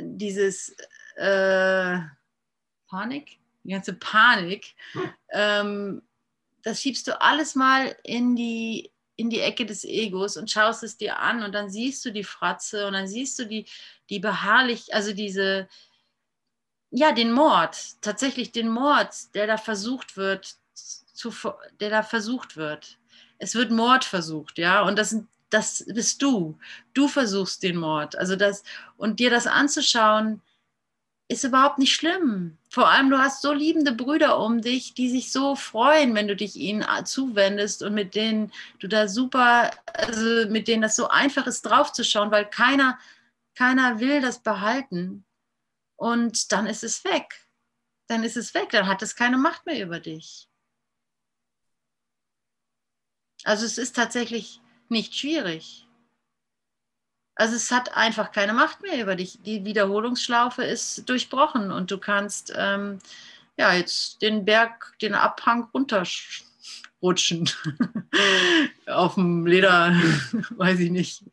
dieses äh, Panik, die ganze Panik, ähm, das schiebst du alles mal in die, in die Ecke des Egos und schaust es dir an und dann siehst du die Fratze und dann siehst du die, die beharrlich, also diese, ja, den Mord, tatsächlich den Mord, der da versucht wird zu, der da versucht wird. Es wird Mord versucht, ja, und das, das bist du. Du versuchst den Mord. Also das, und dir das anzuschauen, ist überhaupt nicht schlimm. Vor allem, du hast so liebende Brüder um dich, die sich so freuen, wenn du dich ihnen zuwendest und mit denen du da super, also mit denen das so einfach ist, draufzuschauen, weil keiner, keiner will das behalten. Und dann ist es weg. dann ist es weg, dann hat es keine Macht mehr über dich. Also es ist tatsächlich nicht schwierig. Also es hat einfach keine Macht mehr über dich. Die Wiederholungsschlaufe ist durchbrochen und du kannst ähm, ja jetzt den Berg, den Abhang runterrutschen. Auf dem Leder, weiß ich nicht,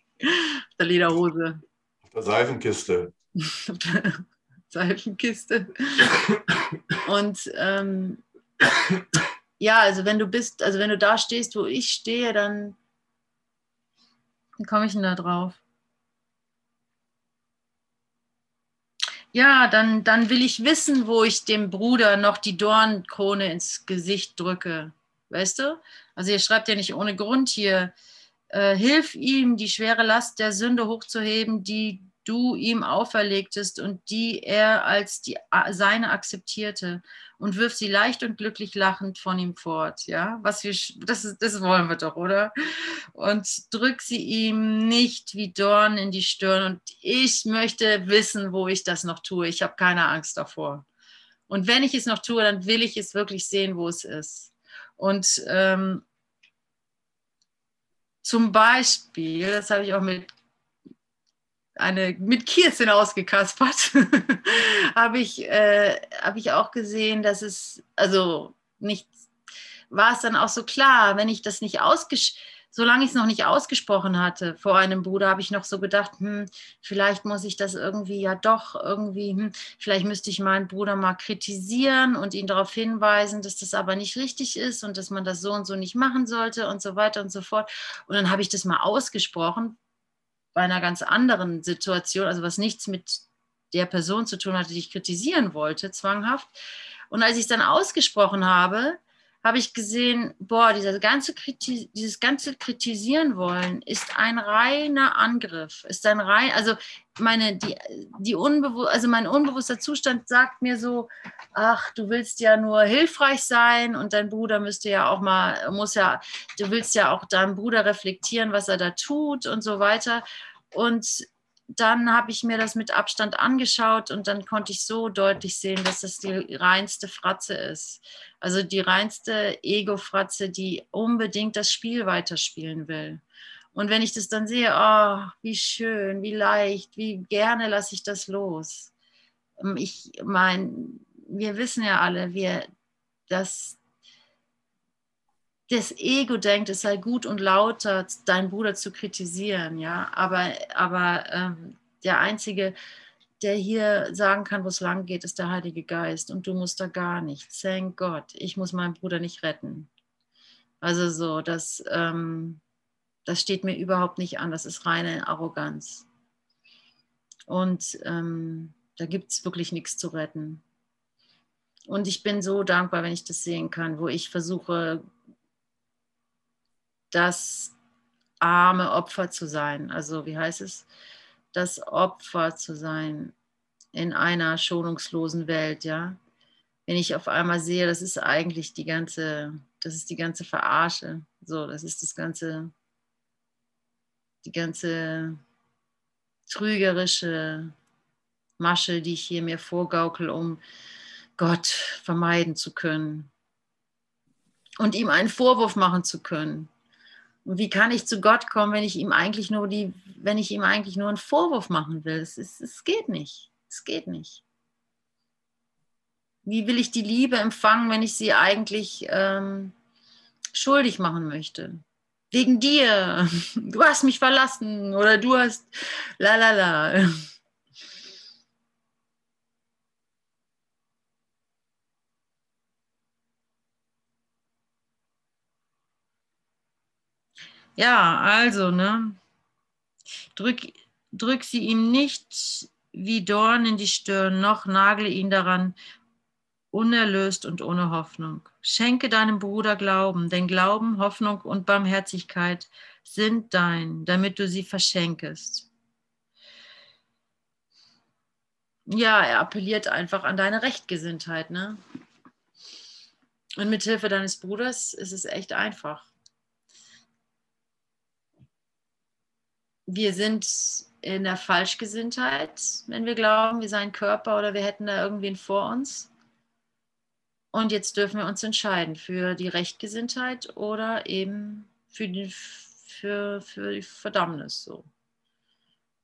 der Lederhose. Auf der Seifenkiste. Seifenkiste. Und ähm, ja, also wenn du bist, also wenn du da stehst, wo ich stehe, dann, wie komme ich denn da drauf? Ja, dann, dann will ich wissen, wo ich dem Bruder noch die Dornkrone ins Gesicht drücke. Weißt du? Also ihr schreibt ja nicht ohne Grund hier, äh, hilf ihm, die schwere Last der Sünde hochzuheben, die du ihm auferlegtest und die er als die, seine akzeptierte und wirf sie leicht und glücklich lachend von ihm fort. Ja, was wir, das, das wollen wir doch, oder? Und drück sie ihm nicht wie Dorn in die Stirn. Und ich möchte wissen, wo ich das noch tue. Ich habe keine Angst davor. Und wenn ich es noch tue, dann will ich es wirklich sehen, wo es ist. Und ähm, zum Beispiel, das habe ich auch mit eine mit Kirsten ausgekaspert, habe ich, äh, hab ich auch gesehen, dass es, also nicht, war es dann auch so klar, wenn ich das nicht ausgesprochen, solange ich es noch nicht ausgesprochen hatte vor einem Bruder, habe ich noch so gedacht, hm, vielleicht muss ich das irgendwie ja doch irgendwie, hm, vielleicht müsste ich meinen Bruder mal kritisieren und ihn darauf hinweisen, dass das aber nicht richtig ist und dass man das so und so nicht machen sollte und so weiter und so fort. Und dann habe ich das mal ausgesprochen, bei einer ganz anderen Situation, also was nichts mit der Person zu tun hatte, die ich kritisieren wollte, zwanghaft. Und als ich es dann ausgesprochen habe, habe ich gesehen, boah, dieser ganze dieses ganze Kritisieren wollen ist ein reiner Angriff, ist ein rein, also meine, die, die unbewusst, also mein unbewusster Zustand sagt mir so, ach, du willst ja nur hilfreich sein und dein Bruder müsste ja auch mal, muss ja, du willst ja auch deinem Bruder reflektieren, was er da tut und so weiter. Und dann habe ich mir das mit Abstand angeschaut und dann konnte ich so deutlich sehen, dass das die reinste Fratze ist. Also die reinste Ego-Fratze, die unbedingt das Spiel weiterspielen will. Und wenn ich das dann sehe, oh, wie schön, wie leicht, wie gerne lasse ich das los. Ähm, ich meine, wir wissen ja alle, wir, dass das Ego denkt, es sei gut und lauter, deinen Bruder zu kritisieren, ja. Aber, aber ähm, der Einzige, der hier sagen kann, wo es lang geht, ist der Heilige Geist. Und du musst da gar nichts. Thank Gott. Ich muss meinen Bruder nicht retten. Also so, das, ähm, das steht mir überhaupt nicht an. Das ist reine Arroganz. Und ähm, da gibt es wirklich nichts zu retten. Und ich bin so dankbar, wenn ich das sehen kann, wo ich versuche, das arme Opfer zu sein. Also wie heißt es? Das Opfer zu sein in einer schonungslosen Welt, ja. Wenn ich auf einmal sehe, das ist eigentlich die ganze, das ist die ganze Verarsche. So, das ist das ganze, die ganze trügerische Masche, die ich hier mir vorgaukel, um Gott vermeiden zu können und ihm einen Vorwurf machen zu können. Und wie kann ich zu Gott kommen, wenn ich ihm eigentlich nur die, wenn ich ihm eigentlich nur einen Vorwurf machen will? Es, es, es geht nicht. Es geht nicht. Wie will ich die Liebe empfangen, wenn ich sie eigentlich ähm, schuldig machen möchte? Wegen dir. Du hast mich verlassen oder du hast la la la. Ja, also, ne? Drück, drück sie ihm nicht wie Dorn in die Stirn, noch nagle ihn daran, unerlöst und ohne Hoffnung. Schenke deinem Bruder Glauben, denn Glauben, Hoffnung und Barmherzigkeit sind dein, damit du sie verschenkest. Ja, er appelliert einfach an deine Rechtgesinntheit, ne? Und mit Hilfe deines Bruders ist es echt einfach. Wir sind in der Falschgesinntheit, wenn wir glauben, wir seien Körper oder wir hätten da irgendwen vor uns. Und jetzt dürfen wir uns entscheiden für die Rechtgesinntheit oder eben für die, für, für die Verdammnis. So.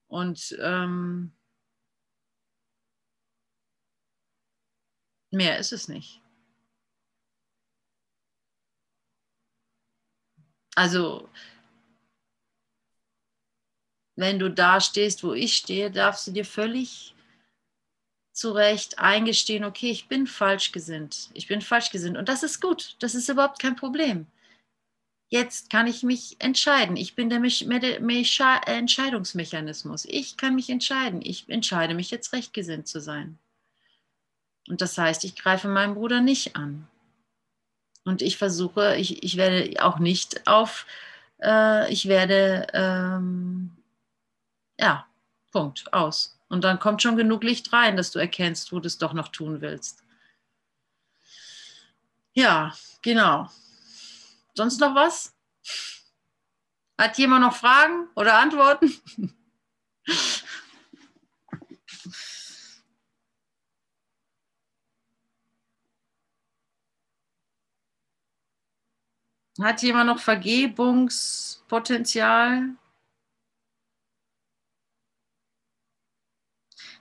Und ähm, mehr ist es nicht. Also, wenn du da stehst, wo ich stehe, darfst du dir völlig zu Recht eingestehen, okay, ich bin falsch gesinnt. Ich bin falsch gesinnt. Und das ist gut. Das ist überhaupt kein Problem. Jetzt kann ich mich entscheiden. Ich bin der Entscheidungsmechanismus. Ich kann mich entscheiden. Ich entscheide mich jetzt rechtgesinnt zu sein. Und das heißt, ich greife meinen Bruder nicht an. Und ich versuche, ich, ich werde auch nicht auf, äh, ich werde, ähm, ja, Punkt, aus. Und dann kommt schon genug Licht rein, dass du erkennst, wo du es doch noch tun willst. Ja, genau. Sonst noch was? Hat jemand noch Fragen oder Antworten? Hat jemand noch Vergebungspotenzial?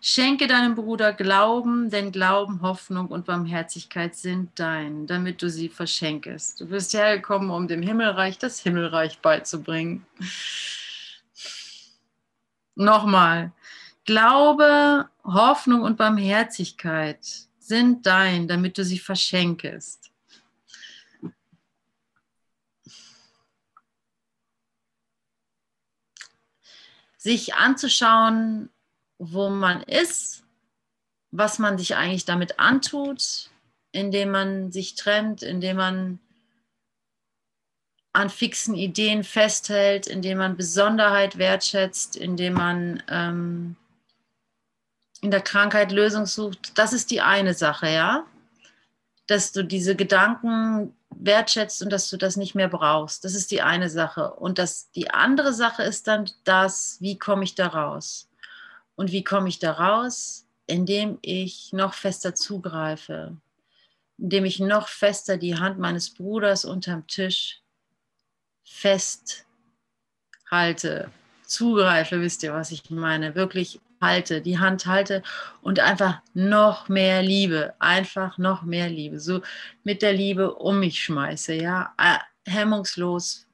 Schenke deinem Bruder Glauben, denn Glauben, Hoffnung und Barmherzigkeit sind dein, damit du sie verschenkest. Du bist hergekommen, um dem Himmelreich das Himmelreich beizubringen. Nochmal. Glaube, Hoffnung und Barmherzigkeit sind dein, damit du sie verschenkest. Sich anzuschauen, wo man ist, was man sich eigentlich damit antut, indem man sich trennt, indem man an fixen Ideen festhält, indem man Besonderheit wertschätzt, indem man ähm, in der Krankheit Lösung sucht. Das ist die eine Sache, ja. Dass du diese Gedanken wertschätzt und dass du das nicht mehr brauchst. Das ist die eine Sache. Und das, die andere Sache ist dann das, wie komme ich da raus? Und wie komme ich da raus? Indem ich noch fester zugreife, indem ich noch fester die Hand meines Bruders unterm Tisch festhalte, zugreife, wisst ihr, was ich meine, wirklich halte, die Hand halte und einfach noch mehr Liebe, einfach noch mehr Liebe, so mit der Liebe um mich schmeiße, ja, äh, hemmungslos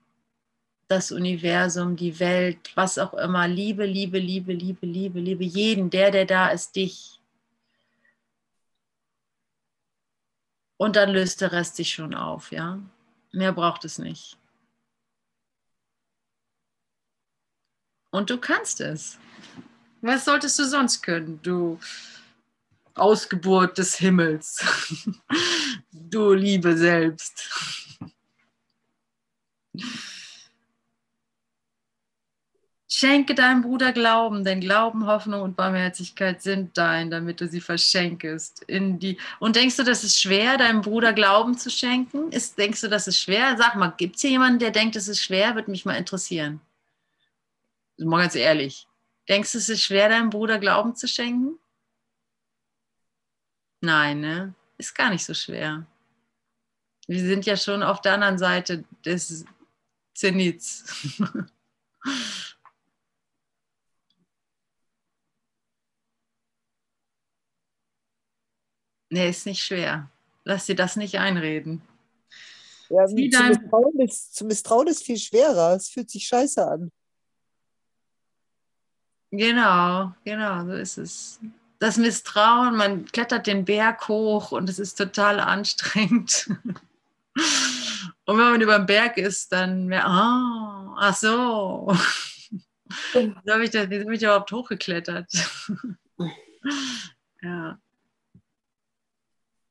das Universum, die Welt, was auch immer. Liebe, Liebe, Liebe, Liebe, Liebe, Liebe jeden, der, der da ist, dich. Und dann löst der Rest sich schon auf, ja. Mehr braucht es nicht. Und du kannst es. Was solltest du sonst können, du Ausgeburt des Himmels, du Liebe selbst. Schenke deinem Bruder Glauben, denn Glauben, Hoffnung und Barmherzigkeit sind dein, damit du sie verschenkest. In die und denkst du, das ist schwer, deinem Bruder Glauben zu schenken? Ist, denkst du, das ist schwer? Sag mal, gibt es hier jemanden, der denkt, es ist schwer? Würde mich mal interessieren. Mal ganz ehrlich. Denkst du, es ist schwer, deinem Bruder Glauben zu schenken? Nein, ne? Ist gar nicht so schwer. Wir sind ja schon auf der anderen Seite des Zenits. Nee, ist nicht schwer. Lass dir das nicht einreden. Ja, zu, misstrauen ist, zu misstrauen ist viel schwerer. Es fühlt sich scheiße an. Genau, genau, so ist es. Das Misstrauen, man klettert den Berg hoch und es ist total anstrengend. Und wenn man über den Berg ist, dann mehr, oh, ach so. Wie habe ich, das, wie hab ich überhaupt hochgeklettert? ja.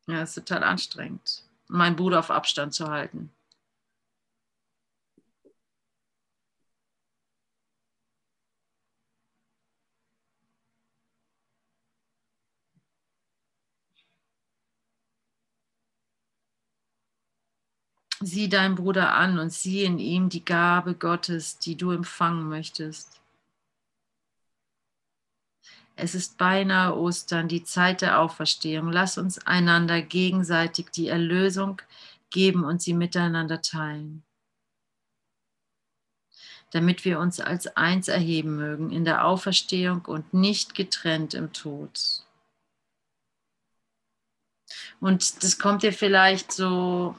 Ja, ist total anstrengend, meinen Bruder auf Abstand zu halten. Sieh deinen Bruder an und sieh in ihm die Gabe Gottes, die du empfangen möchtest. Es ist beinahe Ostern, die Zeit der Auferstehung. Lass uns einander gegenseitig die Erlösung geben und sie miteinander teilen, damit wir uns als eins erheben mögen in der Auferstehung und nicht getrennt im Tod. Und das kommt dir vielleicht so,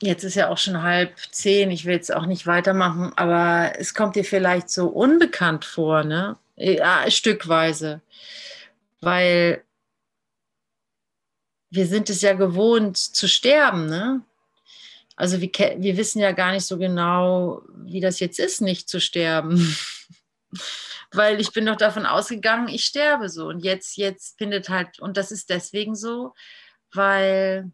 jetzt ist ja auch schon halb zehn, ich will jetzt auch nicht weitermachen, aber es kommt dir vielleicht so unbekannt vor, ne? Ja, stückweise. Weil wir sind es ja gewohnt zu sterben, ne? Also wir, wir wissen ja gar nicht so genau, wie das jetzt ist, nicht zu sterben. Weil ich bin doch davon ausgegangen, ich sterbe so. Und jetzt, jetzt findet halt, und das ist deswegen so, weil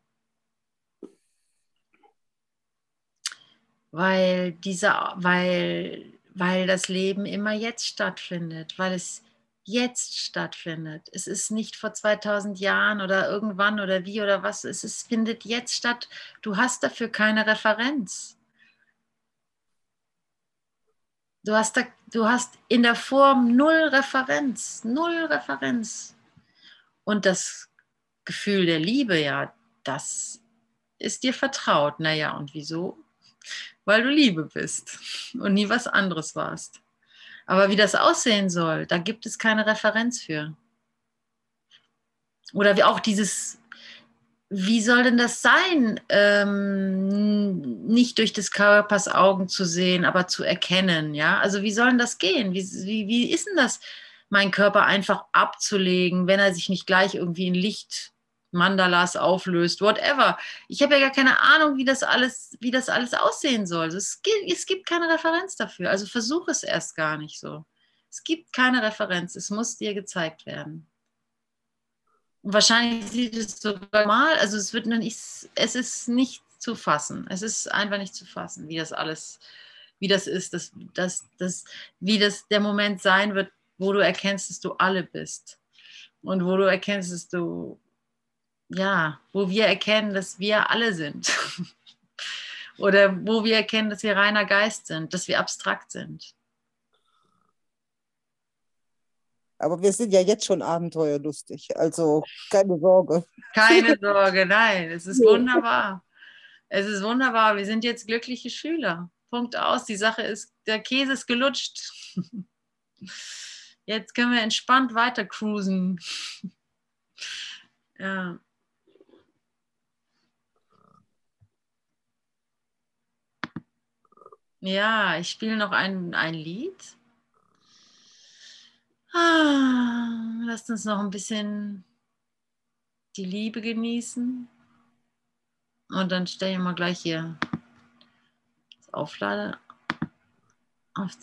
weil dieser, weil, weil das Leben immer jetzt stattfindet, weil es jetzt stattfindet. Es ist nicht vor 2000 Jahren oder irgendwann oder wie oder was. Es ist, findet jetzt statt. Du hast dafür keine Referenz. Du hast, da, du hast in der Form null Referenz, null Referenz. Und das Gefühl der Liebe, ja, das ist dir vertraut. Naja, und wieso? Weil du Liebe bist und nie was anderes warst. Aber wie das aussehen soll, da gibt es keine Referenz für. Oder wie auch dieses, wie soll denn das sein, ähm, nicht durch des Körpers Augen zu sehen, aber zu erkennen, ja? Also wie soll denn das gehen? Wie, wie, wie ist denn das, meinen Körper einfach abzulegen, wenn er sich nicht gleich irgendwie in Licht Mandalas auflöst, whatever. Ich habe ja gar keine Ahnung, wie das alles, wie das alles aussehen soll. Also es, gibt, es gibt keine Referenz dafür. Also versuche es erst gar nicht so. Es gibt keine Referenz. Es muss dir gezeigt werden. Und wahrscheinlich sieht es sogar mal, also es wird nicht, es ist nicht zu fassen. Es ist einfach nicht zu fassen, wie das alles, wie das ist, dass, dass, dass, wie das der Moment sein wird, wo du erkennst, dass du alle bist. Und wo du erkennst, dass du ja, wo wir erkennen, dass wir alle sind. Oder wo wir erkennen, dass wir reiner Geist sind, dass wir abstrakt sind. Aber wir sind ja jetzt schon abenteuerlustig, also keine Sorge. Keine Sorge, nein, es ist wunderbar. Es ist wunderbar, wir sind jetzt glückliche Schüler. Punkt aus, die Sache ist, der Käse ist gelutscht. Jetzt können wir entspannt weiter cruisen. Ja. Ja, ich spiele noch ein, ein Lied. Ah, lasst uns noch ein bisschen die Liebe genießen. Und dann stelle ich mal gleich hier das Auflade auf